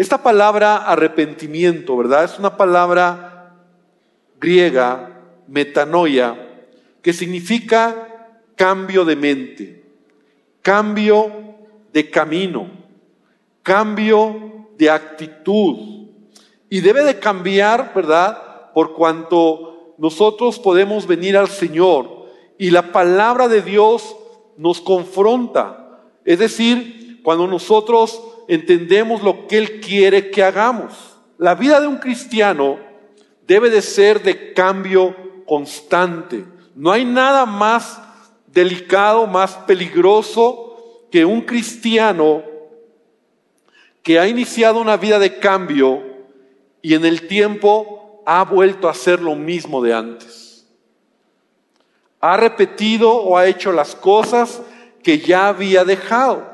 Esta palabra arrepentimiento, ¿verdad? Es una palabra griega, metanoia, que significa cambio de mente, cambio de camino, cambio de actitud. Y debe de cambiar, ¿verdad? Por cuanto nosotros podemos venir al Señor y la palabra de Dios nos confronta. Es decir, cuando nosotros entendemos lo que Él quiere que hagamos. La vida de un cristiano debe de ser de cambio constante. No hay nada más delicado, más peligroso que un cristiano que ha iniciado una vida de cambio y en el tiempo ha vuelto a hacer lo mismo de antes. Ha repetido o ha hecho las cosas que ya había dejado.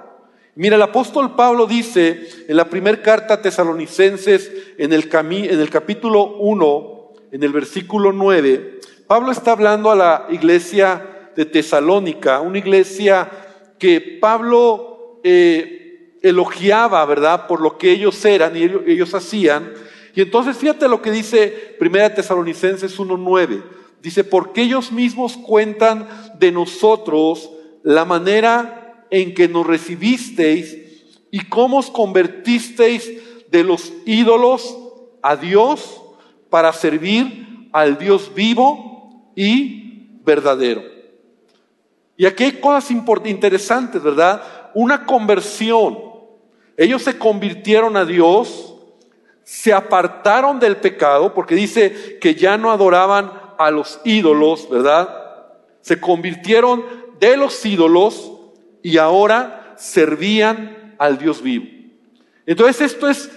Mira, el apóstol Pablo dice en la primera carta a tesalonicenses, en el, en el capítulo 1, en el versículo 9, Pablo está hablando a la iglesia de Tesalónica, una iglesia que Pablo eh, elogiaba, ¿verdad?, por lo que ellos eran y ellos, hacían. Y entonces fíjate lo que dice Primera Tesalonicenses 1.9. Dice, porque ellos mismos cuentan de nosotros la manera en que nos recibisteis y cómo os convertisteis de los ídolos a Dios para servir al Dios vivo y verdadero. Y aquí hay cosas interesantes, ¿verdad? Una conversión. Ellos se convirtieron a Dios, se apartaron del pecado, porque dice que ya no adoraban a los ídolos, ¿verdad? Se convirtieron de los ídolos y ahora servían al Dios vivo. Entonces esto es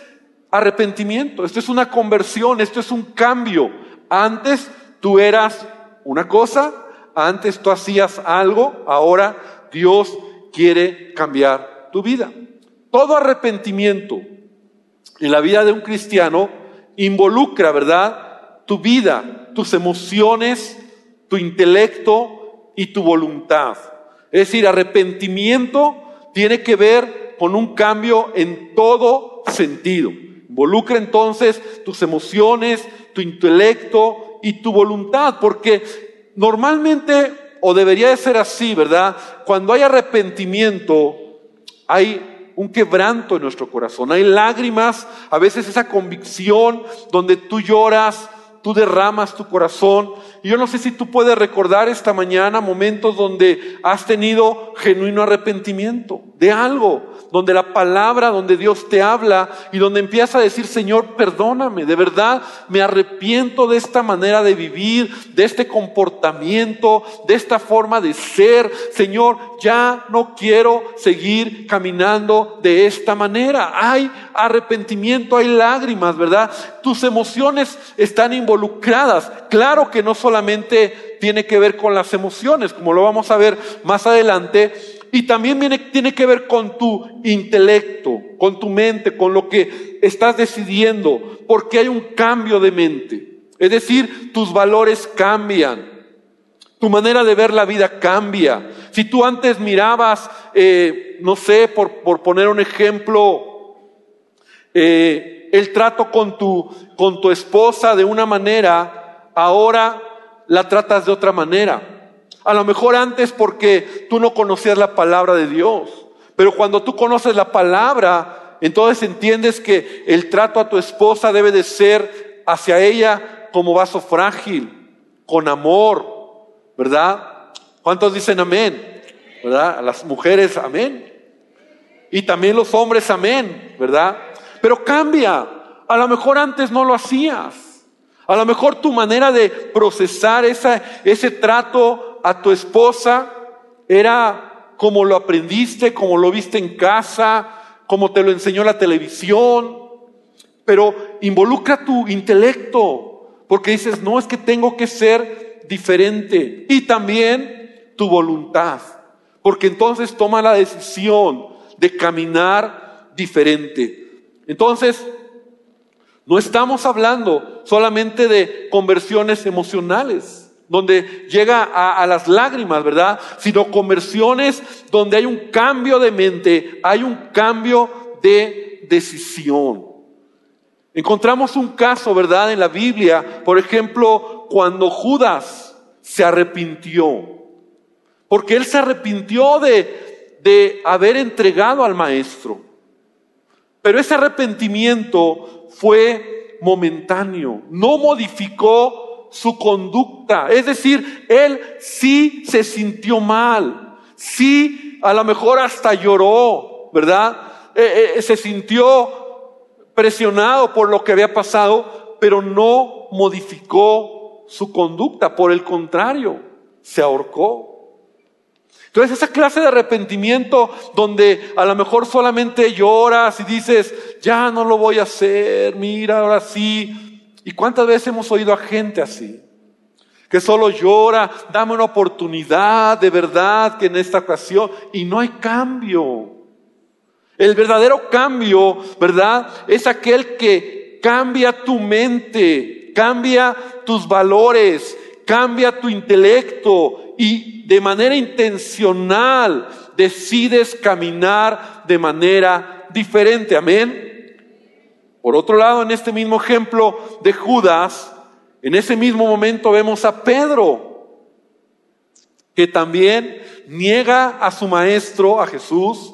arrepentimiento, esto es una conversión, esto es un cambio. Antes tú eras una cosa, antes tú hacías algo, ahora Dios quiere cambiar tu vida. Todo arrepentimiento en la vida de un cristiano involucra, ¿verdad? Tu vida, tus emociones, tu intelecto y tu voluntad. Es decir, arrepentimiento tiene que ver con un cambio en todo sentido. Involucra entonces tus emociones, tu intelecto y tu voluntad, porque normalmente, o debería de ser así, ¿verdad? Cuando hay arrepentimiento, hay un quebranto en nuestro corazón, hay lágrimas, a veces esa convicción donde tú lloras, tú derramas tu corazón. Y yo no sé si tú puedes recordar esta mañana momentos donde has tenido genuino arrepentimiento de algo, donde la palabra, donde Dios te habla y donde empieza a decir, Señor, perdóname, de verdad me arrepiento de esta manera de vivir, de este comportamiento, de esta forma de ser. Señor, ya no quiero seguir caminando de esta manera. Hay arrepentimiento, hay lágrimas, ¿verdad? Tus emociones están involucradas. Claro que no solamente tiene que ver con las emociones, como lo vamos a ver más adelante, y también tiene que ver con tu intelecto, con tu mente, con lo que estás decidiendo, porque hay un cambio de mente. Es decir, tus valores cambian, tu manera de ver la vida cambia. Si tú antes mirabas, eh, no sé, por, por, poner un ejemplo, eh, el trato con tu, con tu esposa de una manera, ahora la tratas de otra manera. A lo mejor antes porque tú no conocías la palabra de Dios. Pero cuando tú conoces la palabra, entonces entiendes que el trato a tu esposa debe de ser hacia ella como vaso frágil, con amor, ¿verdad? ¿Cuántos dicen amén? ¿Verdad? Las mujeres, amén. Y también los hombres, amén, ¿verdad? Pero cambia. A lo mejor antes no lo hacías. A lo mejor tu manera de procesar esa, ese trato a tu esposa era como lo aprendiste, como lo viste en casa, como te lo enseñó la televisión, pero involucra tu intelecto, porque dices, no, es que tengo que ser diferente. Y también tu voluntad, porque entonces toma la decisión de caminar diferente. Entonces, no estamos hablando solamente de conversiones emocionales donde llega a, las lágrimas, ¿verdad? Sino conversiones donde hay un cambio de mente, hay un cambio de decisión. Encontramos un caso, ¿verdad?, en la Biblia, por ejemplo, cuando Judas se arrepintió, porque él se arrepintió de, de haber entregado al maestro. Pero ese arrepentimiento fue momentáneo, no modificó su conducta. Es decir, él sí se sintió mal, sí a lo mejor hasta lloró, ¿verdad? Eh, eh, se sintió presionado por lo que había pasado, pero no modificó su conducta, por el contrario, se ahorcó. Entonces esa clase de arrepentimiento donde a lo mejor solamente lloras y dices, ya no lo voy a hacer, mira, ahora sí. ¿Y cuántas veces hemos oído a gente así? Que solo llora, dame una oportunidad de verdad que en esta ocasión y no hay cambio. El verdadero cambio, ¿verdad? Es aquel que cambia tu mente, cambia tus valores, cambia tu intelecto y de manera intencional decides caminar de manera diferente. Amén. Por otro lado, en este mismo ejemplo de Judas, en ese mismo momento vemos a Pedro, que también niega a su maestro, a Jesús,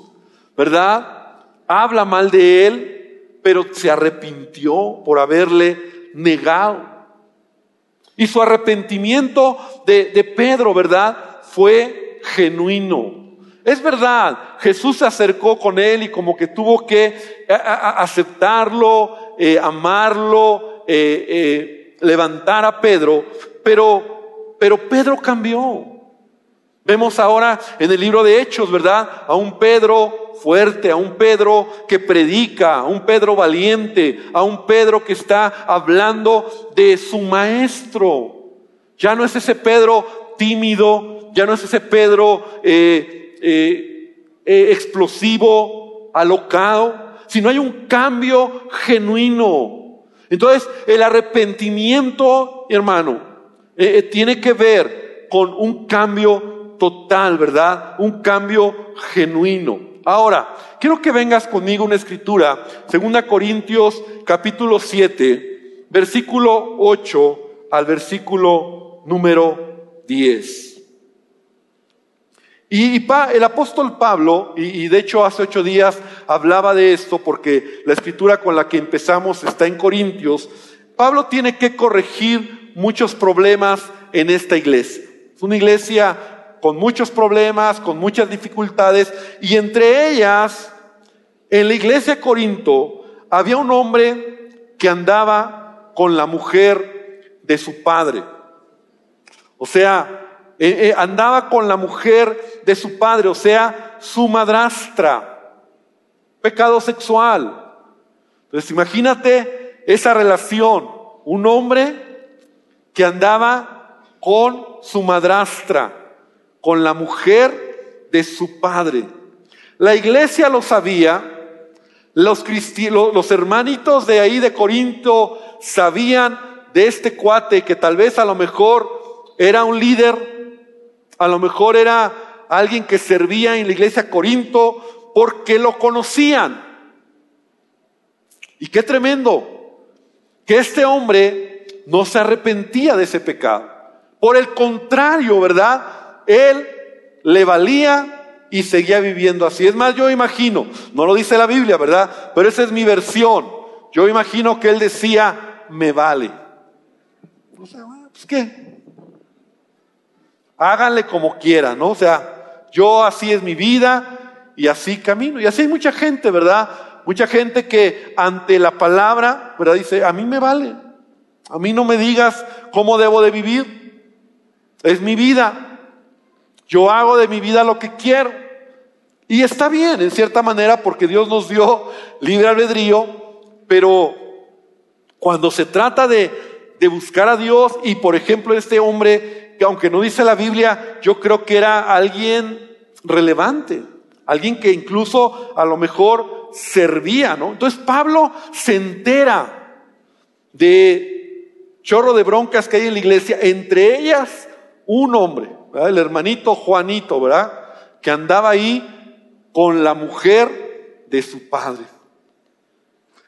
¿verdad? Habla mal de él, pero se arrepintió por haberle negado. Y su arrepentimiento de, Pedro, ¿verdad? Fue genuino. Es verdad, Jesús se acercó con él y como que tuvo que aceptarlo, eh, amarlo, eh, eh, levantar a Pedro, pero, pero Pedro cambió. Vemos ahora en el libro de Hechos, ¿verdad? A un Pedro fuerte, a un Pedro que predica, a un Pedro valiente, a un Pedro que está hablando de su maestro. Ya no es ese Pedro tímido, ya no es ese Pedro eh, eh, eh, explosivo, alocado, sino hay un cambio genuino. Entonces, el arrepentimiento, hermano, tiene que ver con un cambio total, ¿verdad? Un cambio genuino. Ahora, quiero que vengas conmigo una escritura, 2 Corintios capítulo 7, versículo 8 al versículo número 10. Y el apóstol Pablo, y, de hecho hace ocho días hablaba de esto porque la escritura con la que empezamos está en Corintios, Pablo tiene que corregir muchos problemas en esta iglesia. Es una iglesia con muchos problemas, con muchas dificultades, y entre ellas, en la iglesia de Corinto, había un hombre que andaba con la mujer de su padre. O sea, eh, eh, andaba con la mujer de su padre, o sea, su madrastra. Pecado sexual. Entonces, imagínate esa relación. Un hombre que andaba con su madrastra con la mujer de su padre. La iglesia lo sabía, los, los hermanitos de ahí de Corinto sabían de este cuate que tal vez a lo mejor era un líder, a lo mejor era alguien que servía en la iglesia Corinto porque lo conocían. Y qué tremendo que este hombre no se arrepentía de ese pecado. Por el contrario, ¿verdad? él le valía y seguía viviendo así. Es más, yo imagino, no lo dice la Biblia, ¿verdad? Pero esa es mi versión. Yo imagino que él decía, me vale. Sea, pues qué. Háganle como quieran, ¿no? O sea, yo así es mi vida y así camino. Y así hay mucha gente, ¿verdad? Mucha gente que ante la palabra, ¿verdad? Dice, a mí me vale. A mí no me digas cómo debo de vivir. Es mi vida. Yo hago de mi vida lo que quiero. Y está bien, en cierta manera, porque Dios nos dio libre albedrío, pero cuando se trata de, de buscar a Dios y, por ejemplo, este hombre, que aunque no dice la Biblia, yo creo que era alguien relevante, alguien que incluso a lo mejor servía, ¿no? Entonces Pablo se entera de chorro de broncas que hay en la iglesia, entre ellas un hombre el hermanito Juanito, ¿verdad? Que andaba ahí con la mujer de su padre.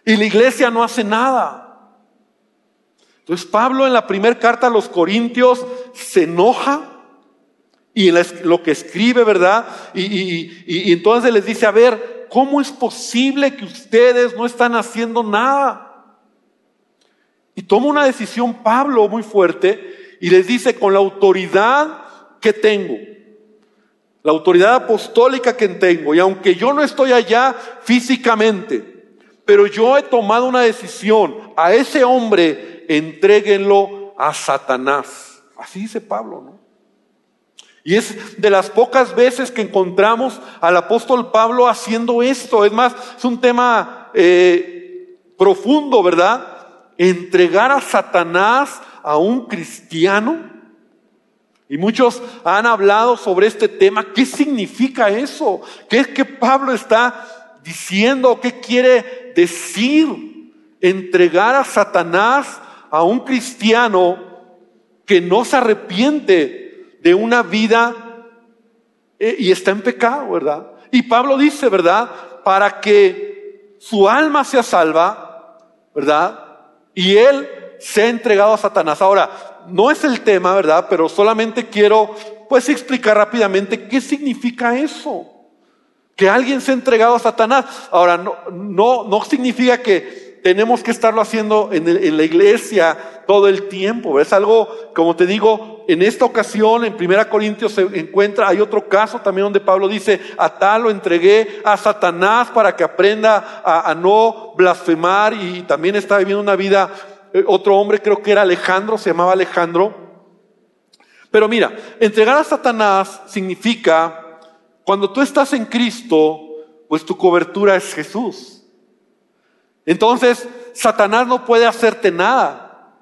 Y la iglesia no hace nada. Entonces Pablo en la primera carta a los Corintios se enoja y lo que escribe, ¿verdad? Y, entonces les dice, a ver, ¿cómo es posible que ustedes no están haciendo nada? Y toma una decisión Pablo muy fuerte y les dice, con la autoridad que tengo, la autoridad apostólica que tengo, y aunque yo no estoy allá físicamente, pero yo he tomado una decisión, a ese hombre entréguenlo a Satanás. Así dice Pablo, ¿no? Y es de las pocas veces que encontramos al apóstol Pablo haciendo esto. Es más, es un tema eh, profundo, ¿verdad? Entregar a Satanás a un cristiano. Y muchos han hablado sobre este tema. ¿Qué significa eso? ¿Qué es que Pablo está diciendo? ¿Qué quiere decir? Entregar a Satanás a un cristiano que no se arrepiente de una vida eh, y está en pecado, ¿verdad? Y Pablo dice, ¿verdad? Para que su alma sea salva, ¿verdad? Y él se ha entregado a Satanás. Ahora, no es el tema, ¿verdad? Pero solamente quiero, pues, explicar rápidamente qué significa eso. Que alguien se ha entregado a Satanás. Ahora, no, no, no significa que tenemos que estarlo haciendo en, la iglesia todo el tiempo. Es algo, como te digo, en esta ocasión, en Primera Corintios se encuentra, hay otro caso también donde Pablo dice, a tal lo entregué a Satanás para que aprenda a, no blasfemar y también está viviendo una vida, eh, otro hombre creo que era Alejandro, se llamaba Alejandro. Pero mira, entregar a Satanás significa, cuando tú estás en Cristo, pues tu cobertura es Jesús. Entonces, Satanás no puede hacerte nada,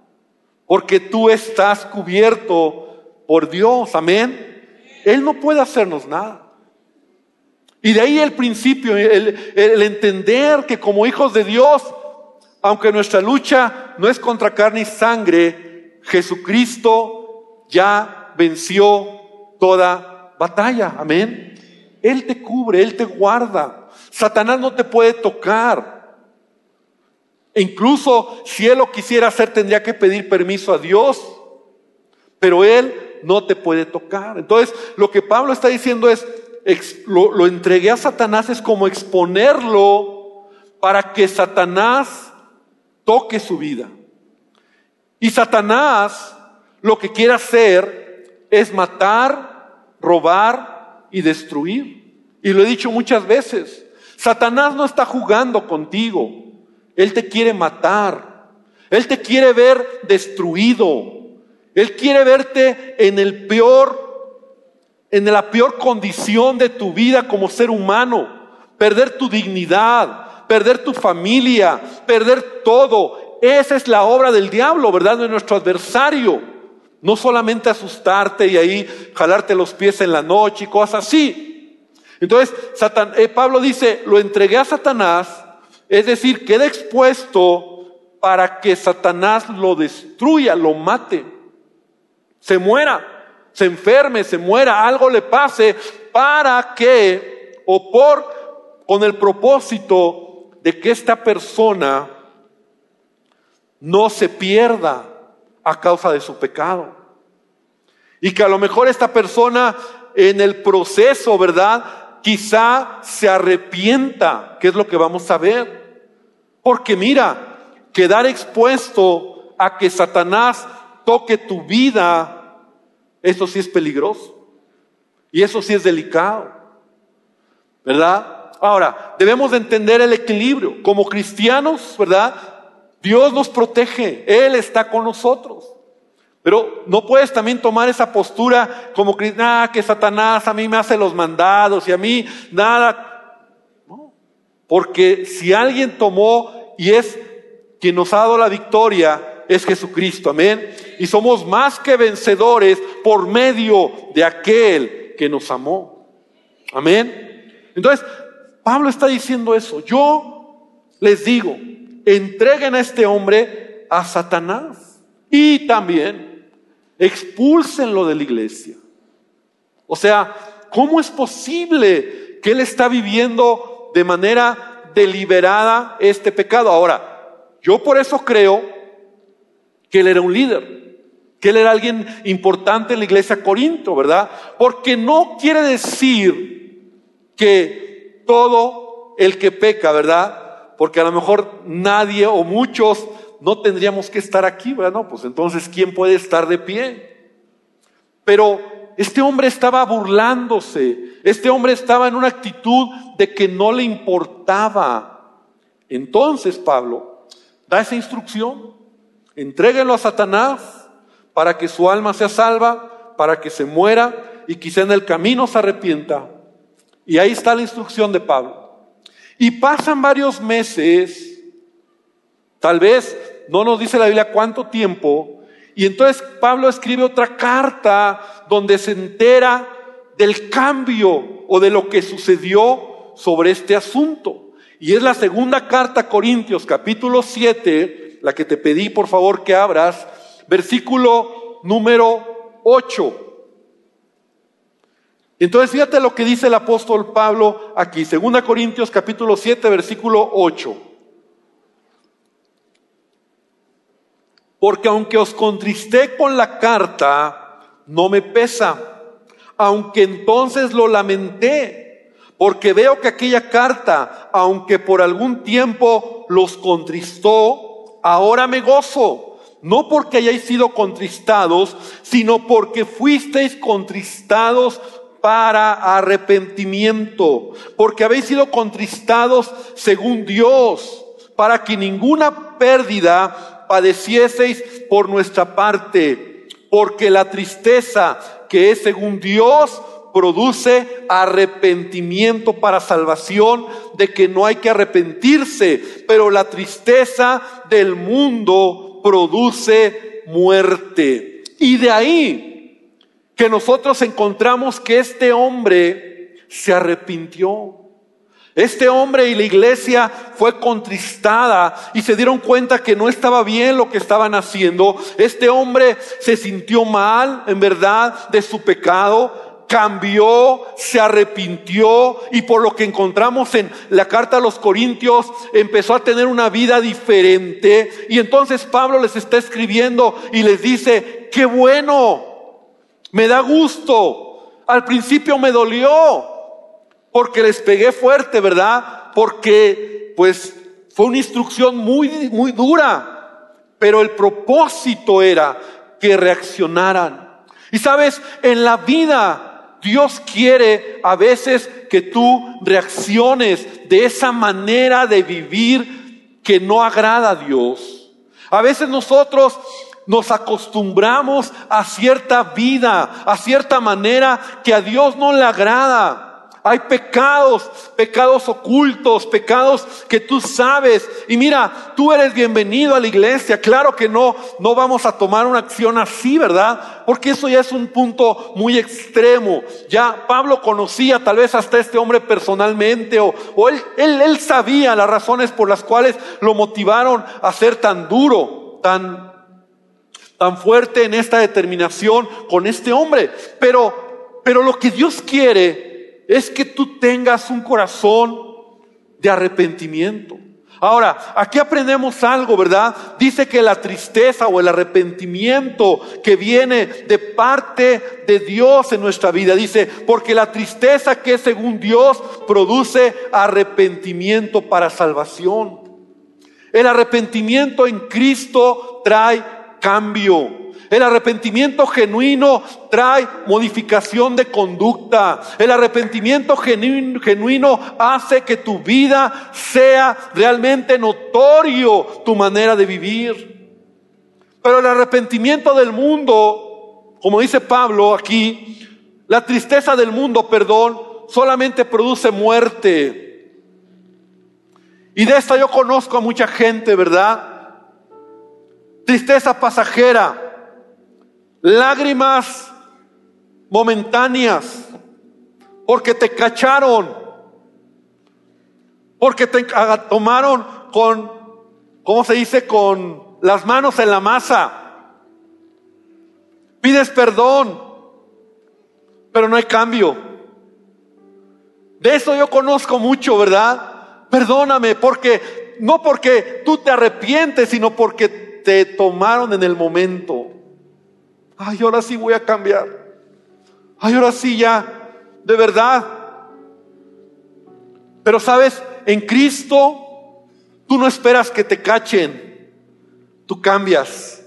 porque tú estás cubierto por Dios, amén. Él no puede hacernos nada. Y de ahí el principio, el, entender que como hijos de Dios, aunque nuestra lucha no es contra carne y sangre, Jesucristo ya venció toda batalla, amén. Él te cubre, Él te guarda. Satanás no te puede tocar. E incluso si él lo quisiera hacer, tendría que pedir permiso a Dios. Pero él no te puede tocar. Entonces, lo que Pablo está diciendo es, lo, lo entregué a Satanás, es como exponerlo para que Satanás toque su vida. Y Satanás lo que quiere hacer es matar, robar y destruir. Y lo he dicho muchas veces, Satanás no está jugando contigo. Él te quiere matar. Él te quiere ver destruido. Él quiere verte en el peor, en la peor condición de tu vida como ser humano. Perder tu dignidad, perder tu familia, perder todo. Esa es la obra del diablo, ¿verdad? De nuestro adversario. No solamente asustarte y ahí jalarte los pies en la noche y cosas así. Entonces, eh, Pablo dice, lo entregué a Satanás es decir, queda expuesto para que Satanás lo destruya, lo mate, se muera, se enferme, se muera, algo le pase, para que, o por, con el propósito de que esta persona no se pierda a causa de su pecado. Y que a lo mejor esta persona en el proceso, ¿verdad? quizá se arrepienta, que es lo que vamos a ver. Porque mira, quedar expuesto a que Satanás toque tu vida, eso sí es peligroso. Y eso sí es delicado. ¿Verdad? Ahora, debemos de entender el equilibrio. Como cristianos, ¿verdad? Dios nos protege, Él está con nosotros. Pero no puedes también tomar esa postura como que, que Satanás a mí me hace los mandados y a mí nada. No. Porque si alguien tomó y es quien nos ha dado la victoria, es Jesucristo, amén. Y somos más que vencedores por medio de aquel que nos amó. Amén. Entonces, Pablo está diciendo eso. Yo les digo, entreguen a este hombre a Satanás. Y también expúlsenlo de la iglesia. O sea, ¿cómo es posible que él está viviendo de manera deliberada este pecado. Ahora, yo por eso creo que él era un líder, que él era alguien importante en la iglesia Corinto, ¿verdad? Porque no quiere decir que todo el que peca, ¿verdad? Porque a lo mejor nadie o muchos no tendríamos que estar aquí, ¿verdad? No, pues entonces, ¿quién puede estar de pie? Pero este hombre estaba burlándose, este hombre estaba en una actitud de que no le importaba. Entonces Pablo da esa instrucción, entréguenlo a Satanás para que su alma sea salva, para que se muera y quizá en el camino se arrepienta. Y ahí está la instrucción de Pablo. Y pasan varios meses, tal vez no nos dice la Biblia cuánto tiempo, y entonces Pablo escribe otra carta donde se entera del cambio o de lo que sucedió sobre este asunto. Y es la segunda carta a Corintios, capítulo 7, la que te pedí por favor que abras, versículo número 8. Entonces fíjate lo que dice el apóstol Pablo aquí, segunda Corintios capítulo 7, versículo 8. Porque aunque os contristé con la carta, no me pesa, aunque entonces lo lamenté, porque veo que aquella carta, aunque por algún tiempo los contristó, ahora me gozo, no porque hayáis sido contristados, sino porque fuisteis contristados para arrepentimiento, porque habéis sido contristados según Dios, para que ninguna pérdida padecieseis por nuestra parte, porque la tristeza que es según Dios produce arrepentimiento para salvación, de que no hay que arrepentirse, pero la tristeza del mundo produce muerte. Y de ahí que nosotros encontramos que este hombre se arrepintió. Este hombre y la iglesia fue contristada y se dieron cuenta que no estaba bien lo que estaban haciendo. Este hombre se sintió mal, en verdad, de su pecado, cambió, se arrepintió y por lo que encontramos en la carta a los Corintios, empezó a tener una vida diferente. Y entonces Pablo les está escribiendo y les dice, qué bueno, me da gusto. Al principio me dolió, porque les pegué fuerte, ¿verdad? Porque pues fue una instrucción muy, muy dura, pero el propósito era que reaccionaran. Y sabes, en la vida Dios quiere a veces que tú reacciones de esa manera de vivir que no agrada a Dios. A veces nosotros nos acostumbramos a cierta vida, a cierta manera que a Dios no le agrada. Hay pecados, pecados ocultos, pecados que tú sabes. Y mira, tú eres bienvenido a la iglesia. Claro que no, no vamos a tomar una acción así, ¿verdad? Porque eso ya es un punto muy extremo. Ya Pablo conocía tal vez hasta este hombre personalmente o, él, él, él sabía las razones por las cuales lo motivaron a ser tan duro, tan, tan fuerte en esta determinación con este hombre. Pero, pero lo que Dios quiere es que tú tengas un corazón de arrepentimiento. Ahora, aquí aprendemos algo, ¿verdad? Dice que la tristeza o el arrepentimiento que viene de parte de Dios en nuestra vida, dice, porque la tristeza que según Dios produce arrepentimiento para salvación. El arrepentimiento en Cristo trae cambio. El arrepentimiento genuino trae modificación de conducta. El arrepentimiento genuino, hace que tu vida sea realmente notorio tu manera de vivir. Pero el arrepentimiento del mundo, como dice Pablo aquí, la tristeza del mundo, perdón, solamente produce muerte. Y de esta yo conozco a mucha gente, ¿verdad? Tristeza pasajera lágrimas momentáneas, porque te cacharon, porque te tomaron con, ¿cómo se dice? Con las manos en la masa. Pides perdón, pero no hay cambio. De eso yo conozco mucho, ¿verdad? Perdóname porque, no porque tú te arrepientes, sino porque te tomaron en el momento. Ay, ahora sí voy a cambiar. Ay, ahora sí ya, de verdad. Pero sabes, en Cristo tú no esperas que te cachen. Tú cambias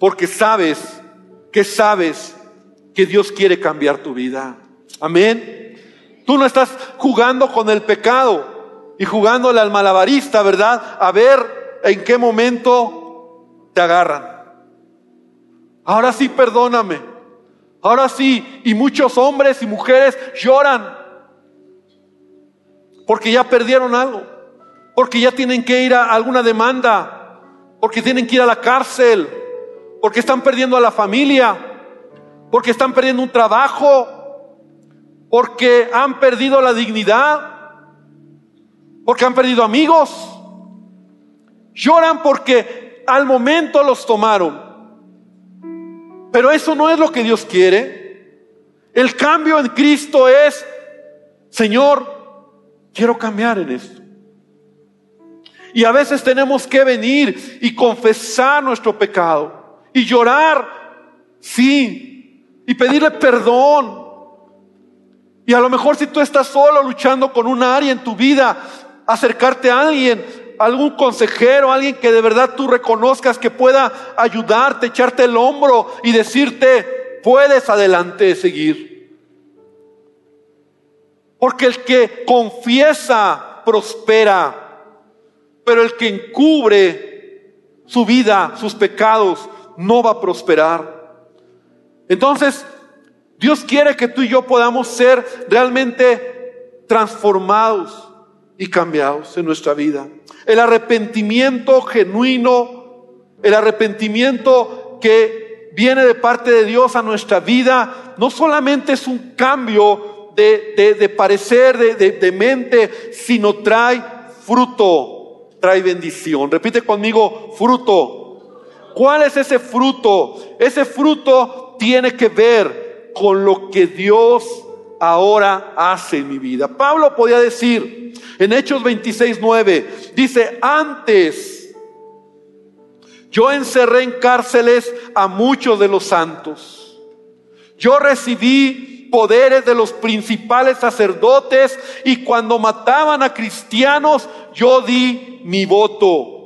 porque sabes que sabes que Dios quiere cambiar tu vida. Amén. Tú no estás jugando con el pecado y jugándole al malabarista, ¿verdad? A ver en qué momento agarran. Ahora sí, perdóname. Ahora sí, y muchos hombres y mujeres lloran porque ya perdieron algo, porque ya tienen que ir a alguna demanda, porque tienen que ir a la cárcel, porque están perdiendo a la familia, porque están perdiendo un trabajo, porque han perdido la dignidad, porque han perdido amigos. Lloran porque al momento los tomaron. Pero eso no es lo que Dios quiere. El cambio en Cristo es, Señor, quiero cambiar en esto. Y a veces tenemos que venir y confesar nuestro pecado y llorar, sí, y pedirle perdón y a lo mejor si tú estás solo luchando con un área en tu vida, acercarte a alguien, algún consejero, alguien que de verdad tú reconozcas que pueda ayudarte, echarte el hombro y decirte, puedes adelante seguir. Porque el que confiesa prospera, pero el que encubre su vida, sus pecados, no va a prosperar. Entonces, Dios quiere que tú y yo podamos ser realmente transformados y cambiados en nuestra vida. El arrepentimiento genuino, el arrepentimiento que viene de parte de Dios a nuestra vida, no solamente es un cambio de, parecer, de, de mente, sino trae fruto, trae bendición. Repite conmigo, fruto. ¿Cuál es ese fruto? Ese fruto tiene que ver con lo que Dios ahora hace mi vida. Pablo podía decir en Hechos 26, 9, dice, antes yo encerré en cárceles a muchos de los santos. Yo recibí poderes de los principales sacerdotes y cuando mataban a cristianos yo di mi voto.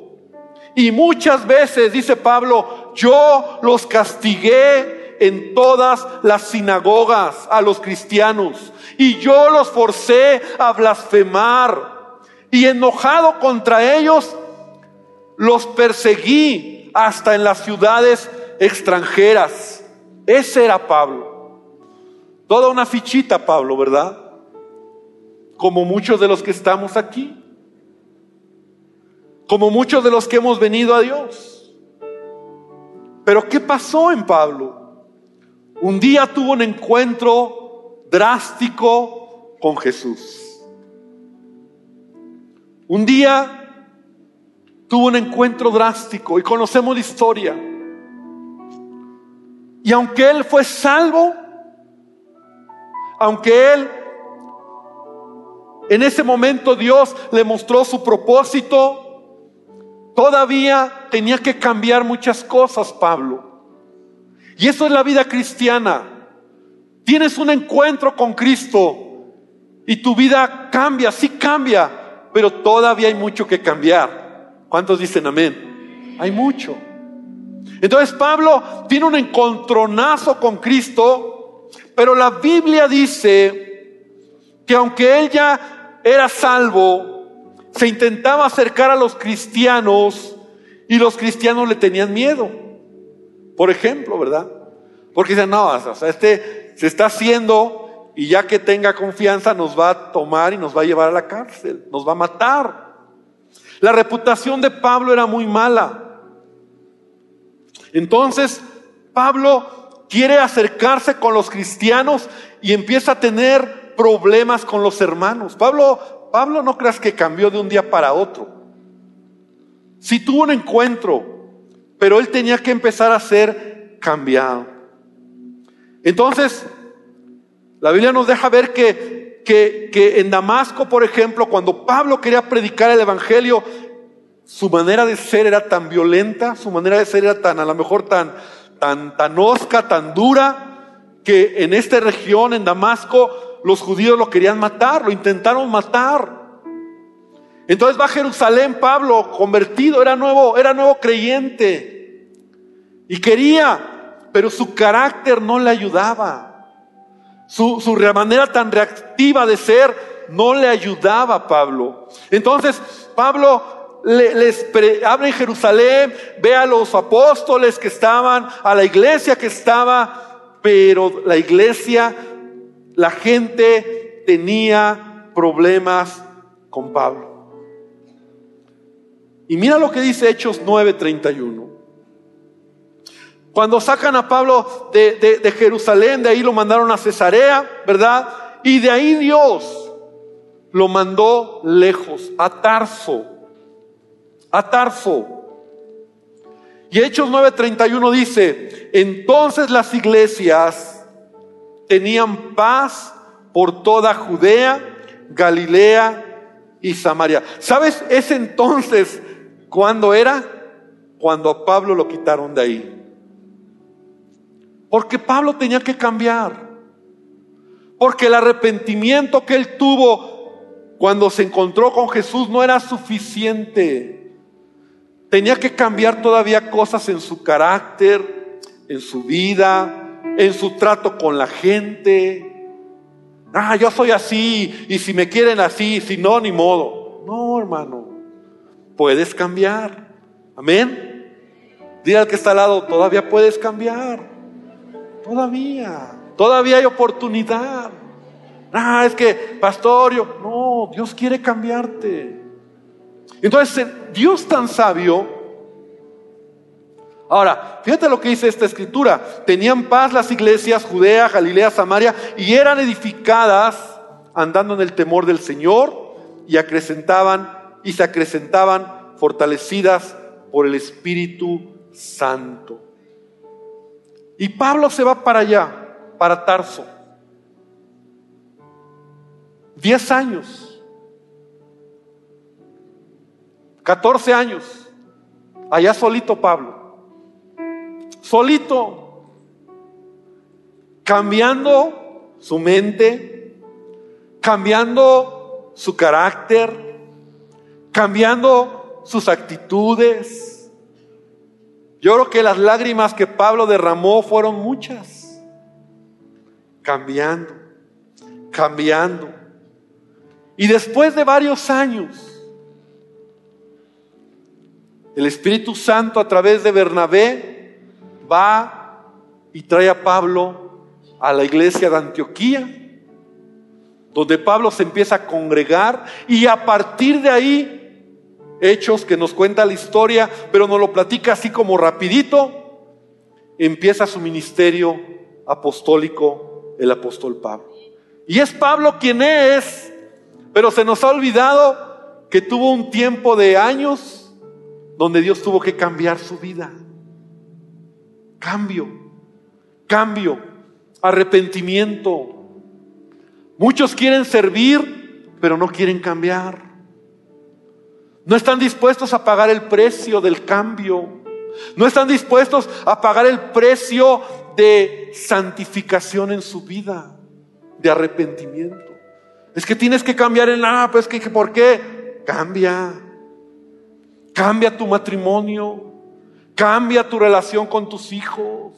Y muchas veces, dice Pablo, yo los castigué en todas las sinagogas a los cristianos y yo los forcé a blasfemar y enojado contra ellos los perseguí hasta en las ciudades extranjeras. Ese era Pablo. Toda una fichita Pablo, ¿verdad? Como muchos de los que estamos aquí. Como muchos de los que hemos venido a Dios. Pero ¿qué pasó en Pablo? Un día tuvo un encuentro drástico con Jesús. Un día tuvo un encuentro drástico y conocemos la historia. Y aunque él fue salvo, aunque él en ese momento Dios le mostró su propósito, todavía tenía que cambiar muchas cosas Pablo. Y eso es la vida cristiana. Tienes un encuentro con Cristo y tu vida cambia, sí cambia, pero todavía hay mucho que cambiar. ¿Cuántos dicen amén? Hay mucho. Entonces Pablo tiene un encontronazo con Cristo, pero la Biblia dice que aunque él ya era salvo, se intentaba acercar a los cristianos y los cristianos le tenían miedo. Por ejemplo, ¿verdad? Porque dicen, no, o sea, este se está haciendo y ya que tenga confianza nos va a tomar y nos va a llevar a la cárcel, nos va a matar. La reputación de Pablo era muy mala. Entonces, Pablo quiere acercarse con los cristianos y empieza a tener problemas con los hermanos. Pablo, Pablo no creas que cambió de un día para otro. Si tuvo un encuentro pero él tenía que empezar a ser cambiado. Entonces, la Biblia nos deja ver que que, en Damasco, por ejemplo, cuando Pablo quería predicar el Evangelio, su manera de ser era tan violenta, su manera de ser era tan, a lo mejor tan, tan, tan osca, tan dura, que en esta región, en Damasco, los judíos lo querían matar, lo intentaron matar. Entonces va a Jerusalén Pablo, convertido, era nuevo, era nuevo creyente. Y quería, pero su carácter no le ayudaba. Su, manera tan reactiva de ser no le ayudaba a Pablo. Entonces Pablo les abre en Jerusalén, ve a los apóstoles que estaban, a la iglesia que estaba, pero la iglesia, la gente tenía problemas con Pablo. Y mira lo que dice Hechos 9:31. Cuando sacan a Pablo de, Jerusalén, de ahí lo mandaron a Cesarea, ¿verdad? Y de ahí Dios lo mandó lejos, a Tarso, a Tarso. Y Hechos 9:31 dice, entonces las iglesias tenían paz por toda Judea, Galilea y Samaria. ¿Sabes? Es entonces ¿Cuándo era? Cuando a Pablo lo quitaron de ahí. Porque Pablo tenía que cambiar. Porque el arrepentimiento que él tuvo cuando se encontró con Jesús no era suficiente. Tenía que cambiar todavía cosas en su carácter, en su vida, en su trato con la gente. Ah, yo soy así y si me quieren así, si no, ni modo. No, hermano puedes cambiar. Amén. Dile al que está al lado, todavía puedes cambiar. Todavía. Todavía hay oportunidad. Ah, es que, pastorio, no, Dios quiere cambiarte. Entonces, Dios tan sabio. Ahora, fíjate lo que dice esta escritura. Tenían paz las iglesias, Judea, Galilea, Samaria, y eran edificadas andando en el temor del Señor y acrecentaban y se acrecentaban fortalecidas por el Espíritu Santo. Y Pablo se va para allá, para Tarso. Diez años, catorce años, allá solito Pablo, solito, cambiando su mente, cambiando su carácter, cambiando sus actitudes. Yo creo que las lágrimas que Pablo derramó fueron muchas. Cambiando, cambiando. Y después de varios años, el Espíritu Santo a través de Bernabé va y trae a Pablo a la iglesia de Antioquía, donde Pablo se empieza a congregar y a partir de ahí hechos que nos cuenta la historia, pero nos lo platica así como rapidito, empieza su ministerio apostólico el apóstol Pablo. Y es Pablo quien es, pero se nos ha olvidado que tuvo un tiempo de años donde Dios tuvo que cambiar su vida. Cambio, cambio, arrepentimiento. Muchos quieren servir, pero no quieren cambiar. No están dispuestos a pagar el precio del cambio. No están dispuestos a pagar el precio de santificación en su vida, de arrepentimiento. Es que tienes que cambiar el nada, pues que ¿por qué? Cambia. Cambia tu matrimonio. Cambia tu relación con tus hijos.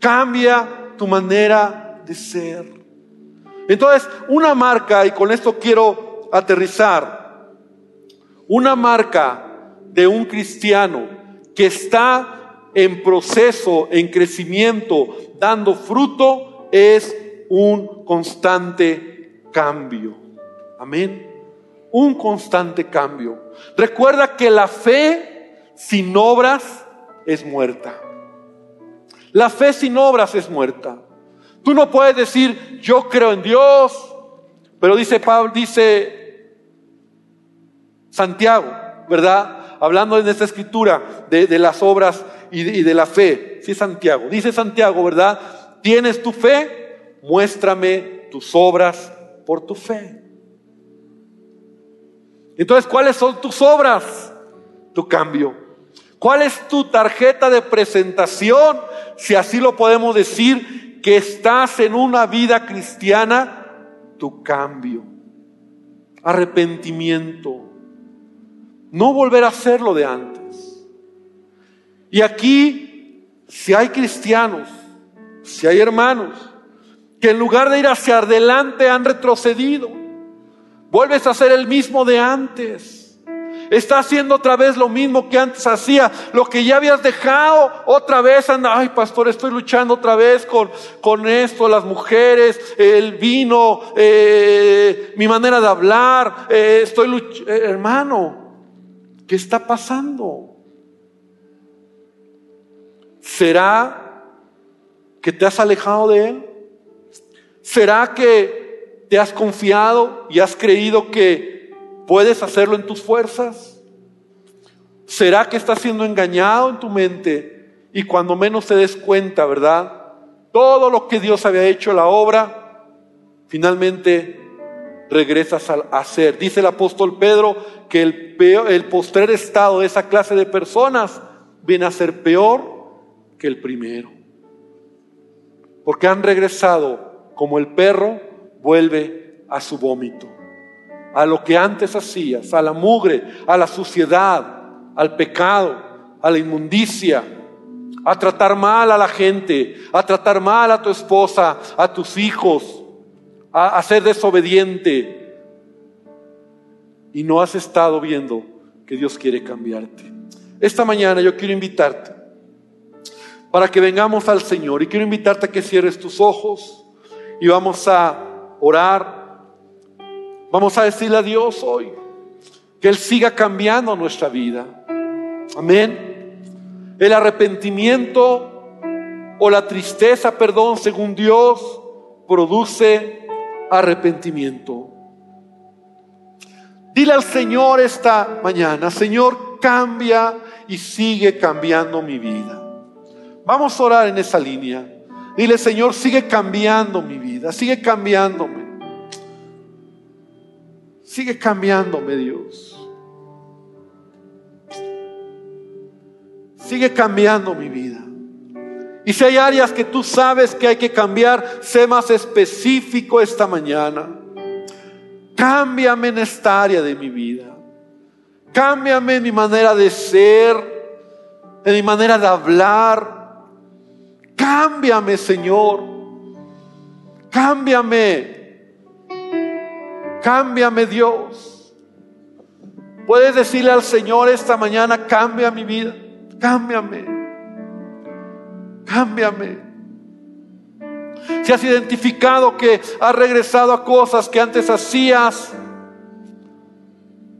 Cambia tu manera de ser. Entonces, una marca, y con esto quiero aterrizar, una marca de un cristiano que está en proceso, en crecimiento, dando fruto, es un constante cambio. Amén. Un constante cambio. Recuerda que la fe sin obras es muerta. La fe sin obras es muerta. Tú no puedes decir, yo creo en Dios, pero dice Pablo, dice Santiago, ¿verdad? Hablando en esta escritura de, las obras y de, y de, la fe. Sí, Santiago. Dice Santiago, ¿verdad? ¿Tienes tu fe? Muéstrame tus obras por tu fe. Entonces, ¿cuáles son tus obras? Tu cambio. ¿Cuál es tu tarjeta de presentación, si así lo podemos decir, que estás en una vida cristiana? Tu cambio. Arrepentimiento. No volver a hacer lo de antes. Y aquí, si hay cristianos, si hay hermanos, que en lugar de ir hacia adelante han retrocedido, vuelves a ser el mismo de antes. Está haciendo otra vez lo mismo que antes hacía, lo que ya habías dejado, otra vez anda, ay pastor, estoy luchando otra vez con, con esto, las mujeres, el vino, eh, mi manera de hablar, eh, estoy luchando, eh, hermano, ¿qué está pasando? ¿Será que te has alejado de Él? ¿Será que te has confiado y has creído que puedes hacerlo en tus fuerzas? ¿Será que estás siendo engañado en tu mente y cuando menos te des cuenta, verdad? Todo lo que Dios había hecho, la obra, finalmente regresas a hacer. Dice el apóstol Pedro que el, peor, el postrer estado de esa clase de personas viene a ser peor que el primero. Porque han regresado como el perro vuelve a su vómito, a lo que antes hacías, a la mugre, a la suciedad, al pecado, a la inmundicia, a tratar mal a la gente, a tratar mal a tu esposa, a tus hijos, a, ser desobediente. Y no has estado viendo que Dios quiere cambiarte. Esta mañana yo quiero invitarte para que vengamos al Señor y quiero invitarte a que cierres tus ojos y vamos a orar. Vamos a decirle a Dios hoy que Él siga cambiando nuestra vida. Amén. El arrepentimiento o la tristeza, perdón, según Dios, produce arrepentimiento. Dile al Señor esta mañana, Señor, cambia y sigue cambiando mi vida. Vamos a orar en esa línea. Dile, Señor, sigue cambiando mi vida, sigue cambiándome. Sigue cambiándome, Dios. Sigue cambiando mi vida. Y si hay áreas que tú sabes que hay que cambiar, sé más específico esta mañana. Cámbiame en esta área de mi vida. Cámbiame en mi manera de ser, en mi manera de hablar, Cámbiame, Señor. Cámbiame. Cámbiame, Dios. Puedes decirle al Señor esta mañana, cambia mi vida. Cámbiame. Cámbiame. Si has identificado que has regresado a cosas que antes hacías,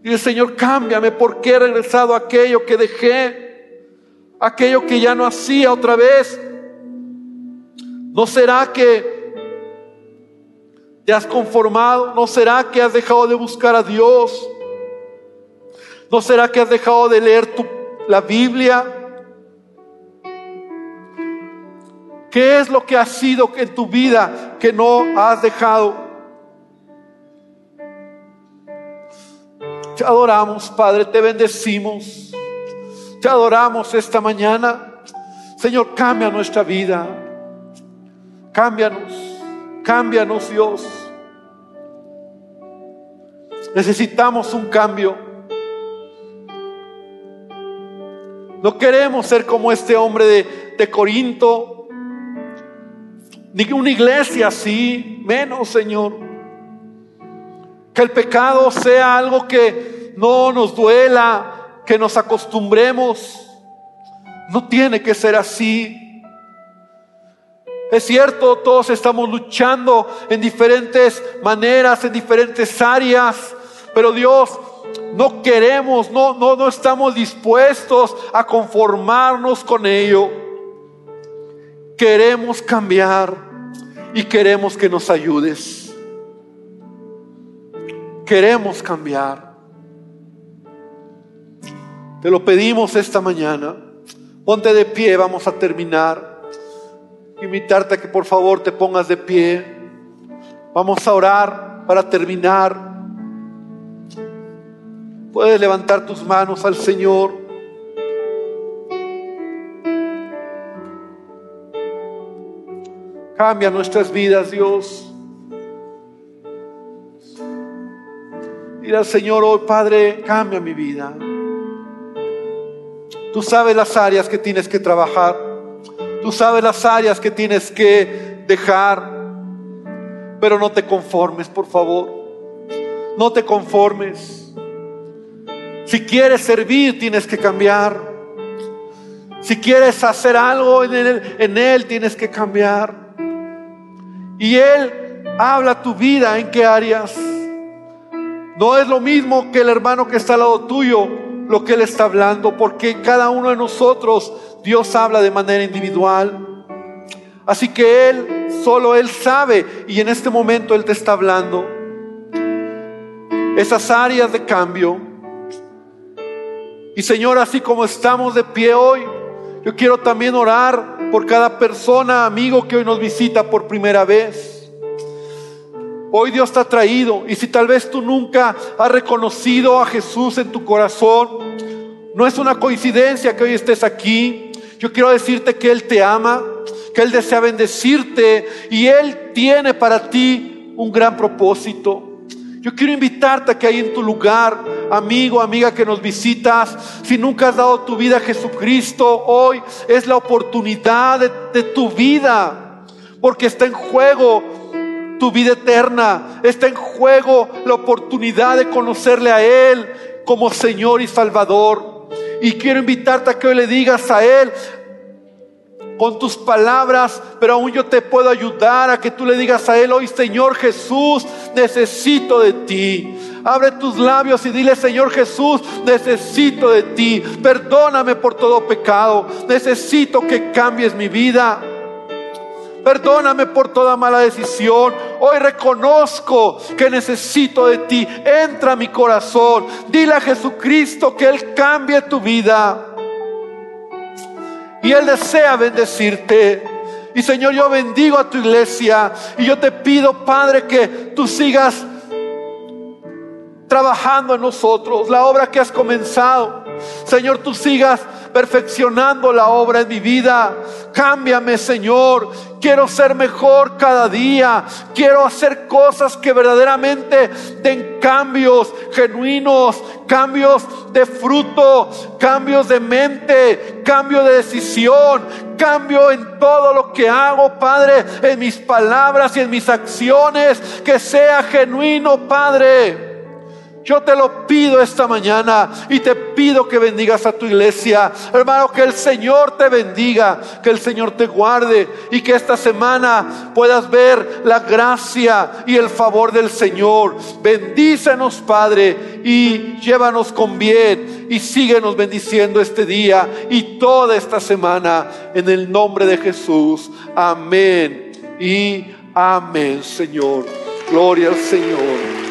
y el Señor, cámbiame, ¿por qué he regresado a aquello que dejé? Aquello que ya no hacía otra vez. ¿No será que te has conformado? ¿No será que has dejado de buscar a Dios? ¿No será que has dejado de leer tu, la Biblia? ¿Qué es lo que ha sido en tu vida que no has dejado? Te adoramos, Padre, te bendecimos. Te adoramos esta mañana. Señor, cambia nuestra vida. Cámbianos, cámbianos Dios. Necesitamos un cambio. No queremos ser como este hombre de, de Corinto, ni una iglesia así, menos Señor. Que el pecado sea algo que no nos duela, que nos acostumbremos. No tiene que ser así. Es cierto, todos estamos luchando en diferentes maneras, en diferentes áreas, pero Dios, no queremos, no, no, no estamos dispuestos a conformarnos con ello. Queremos cambiar y queremos que nos ayudes. Queremos cambiar. Te lo pedimos esta mañana. Ponte de pie, vamos a terminar invitarte a que por favor te pongas de pie. Vamos a orar. para terminar. Puedes levantar tus manos al Señor. Cambia nuestras vidas, Dios. Al Señor hoy, Padre, cambia mi vida. Tú sabes las áreas que tienes que trabajar. Tú sabes las áreas que tienes que dejar. Pero no te conformes, por favor. No te conformes. Si quieres servir, tienes que cambiar. Si quieres hacer algo en él, en él, tienes que cambiar. Y Él habla tu vida en qué áreas. No es lo mismo que el hermano que está al lado tuyo, lo que Él está hablando, porque cada uno de nosotros Dios habla de manera individual. Así que Él, solo Él sabe, y en este momento Él te está hablando. Esas áreas de cambio. Y Señor, así como estamos de pie hoy, yo quiero también orar por cada persona, amigo que hoy nos visita por primera vez. Hoy Dios te ha traído y si tal vez tú nunca has reconocido a Jesús en tu corazón, no es una coincidencia que hoy estés aquí. Yo quiero decirte que Él te ama, que Él desea bendecirte y Él tiene para ti un gran propósito. Yo quiero invitarte a que ahí en tu lugar, amigo, amiga que nos visitas, si nunca has dado tu vida a Jesucristo, hoy es la oportunidad de, tu vida, porque está en juego tu vida eterna, está en juego la oportunidad de conocerle a Él como Señor y Salvador. Y quiero invitarte a que hoy le digas a Él, con tus palabras, pero aún yo te puedo ayudar a que tú le digas a Él hoy, Señor Jesús, necesito de ti. Abre tus labios y dile, Señor Jesús, necesito de ti. Perdóname por todo pecado. Necesito que cambies mi vida. Perdóname por toda mala decisión. Hoy reconozco que necesito de ti. Entra a mi corazón. Dile a Jesucristo que Él cambie tu vida. Y Él desea bendecirte. Y Señor, yo bendigo a tu iglesia. Y yo te pido, Padre, que tú sigas trabajando en nosotros. La obra que has comenzado. Señor, tú sigas perfeccionando la obra en mi vida. Cámbiame, Señor. Quiero ser mejor cada día. Quiero hacer cosas que verdaderamente den cambios genuinos, cambios de fruto, cambios de mente, cambio de decisión, cambio en todo lo que hago, Padre, en mis palabras y en mis acciones. Que sea genuino, Padre. Yo te lo pido esta mañana y te pido que bendigas a tu iglesia. Hermano, que el Señor te bendiga, que el Señor te guarde y que esta semana puedas ver la gracia y el favor del Señor. Bendícenos, Padre, y llévanos con bien y síguenos bendiciendo este día y toda esta semana en el nombre de Jesús. Amén y amén, Señor. Gloria al Señor.